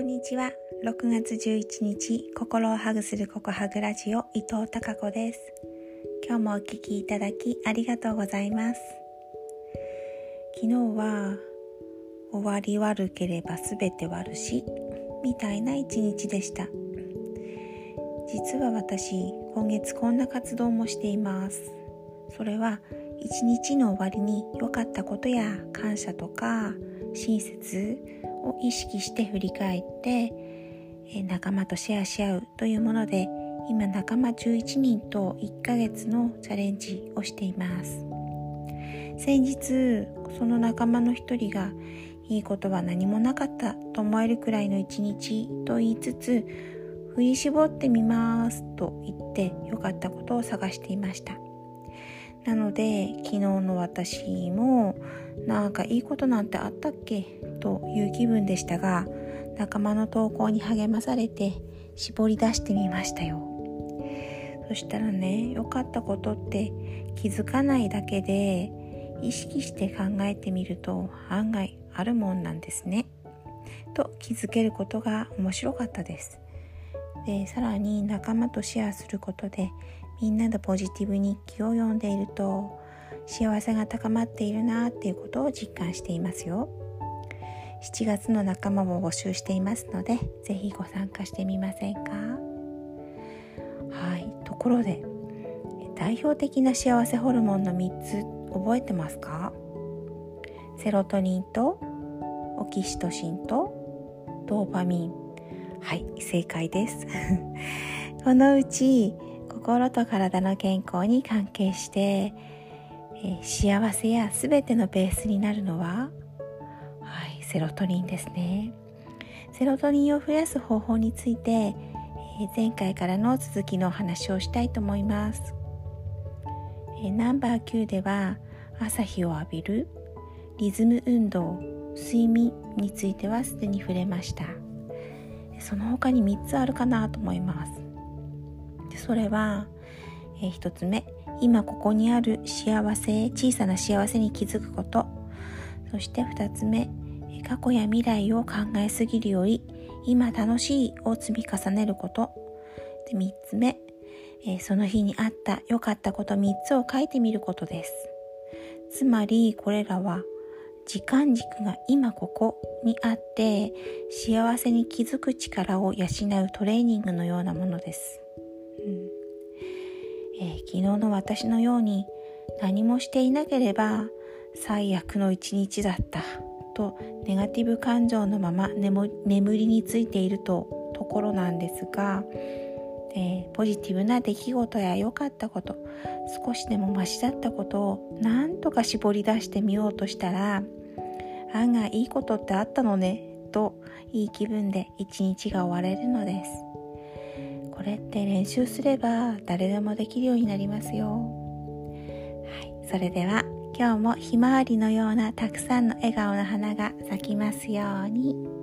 こんにちは。6月11日心をハグするココハグラジオ伊藤孝子です。今日もお聞きいただきありがとうございます。昨日は終わり悪ければすべて悪しみたいな一日でした。実は私今月こんな活動もしています。それは一日の終わりに良かったことや感謝とか親切を意識して振り返って仲間とシェアし合うというもので今仲間11人と1ヶ月のチャレンジをしています。先日その仲間の一人がいいことは何もなかったと思えるくらいの一日と言いつつ振り絞ってみますと言って良かったことを探していました。なので昨日の私もなんかいいことなんてあったっけ？という気分でしたが仲間の投稿に励まされて絞り出してみましたよ。そしたらね良かったことって気づかないだけで意識して考えてみると案外あるもんなんですね。と気づけることが面白かったです。でさらに仲間とシェアすることでみんなでポジティブ日記を読んでいると幸せが高まっているなっていうことを実感していますよ。7月の仲間を募集していますのでぜひご参加してみませんか？はいところで代表的な幸せホルモンの3つ覚えてますか？セロトニンとオキシトシンとドーパミン。はい正解です。このうち心と体の健康に関係して、え、幸せや全てのベースになるのは？はいセロトニンですね。セロトニンを増やす方法について、え前回からの続きのお話をしたいと思います、えナンバー9では朝日を浴びるリズム運動睡眠についてはすでに触れました。その他に3つあるかなと思います。それは、え1つ目今ここにある幸せ小さな幸せに気づくこと。そして2つ目過去や未来を考えすぎるより今楽しいを積み重ねること。で3つ目、その日にあった良かったこと3つを書いてみることです。つまりこれらは時間軸が今ここにあって幸せに気づく力を養うトレーニングのようなものです、うん。えー、昨日の私のように何もしていなければ最悪の一日だったとネガティブ感情のまま眠りについているとところなんですが、えー、ポジティブな出来事や良かったこと少しでもマシだったことをなんとか絞り出してみようとしたら案外いいことってあったのねといい気分で一日が終われるのです。これって練習すれば誰でもできるようになりますよはいそれでは今日もひまわりのようなたくさんの笑顔の花が咲きますように。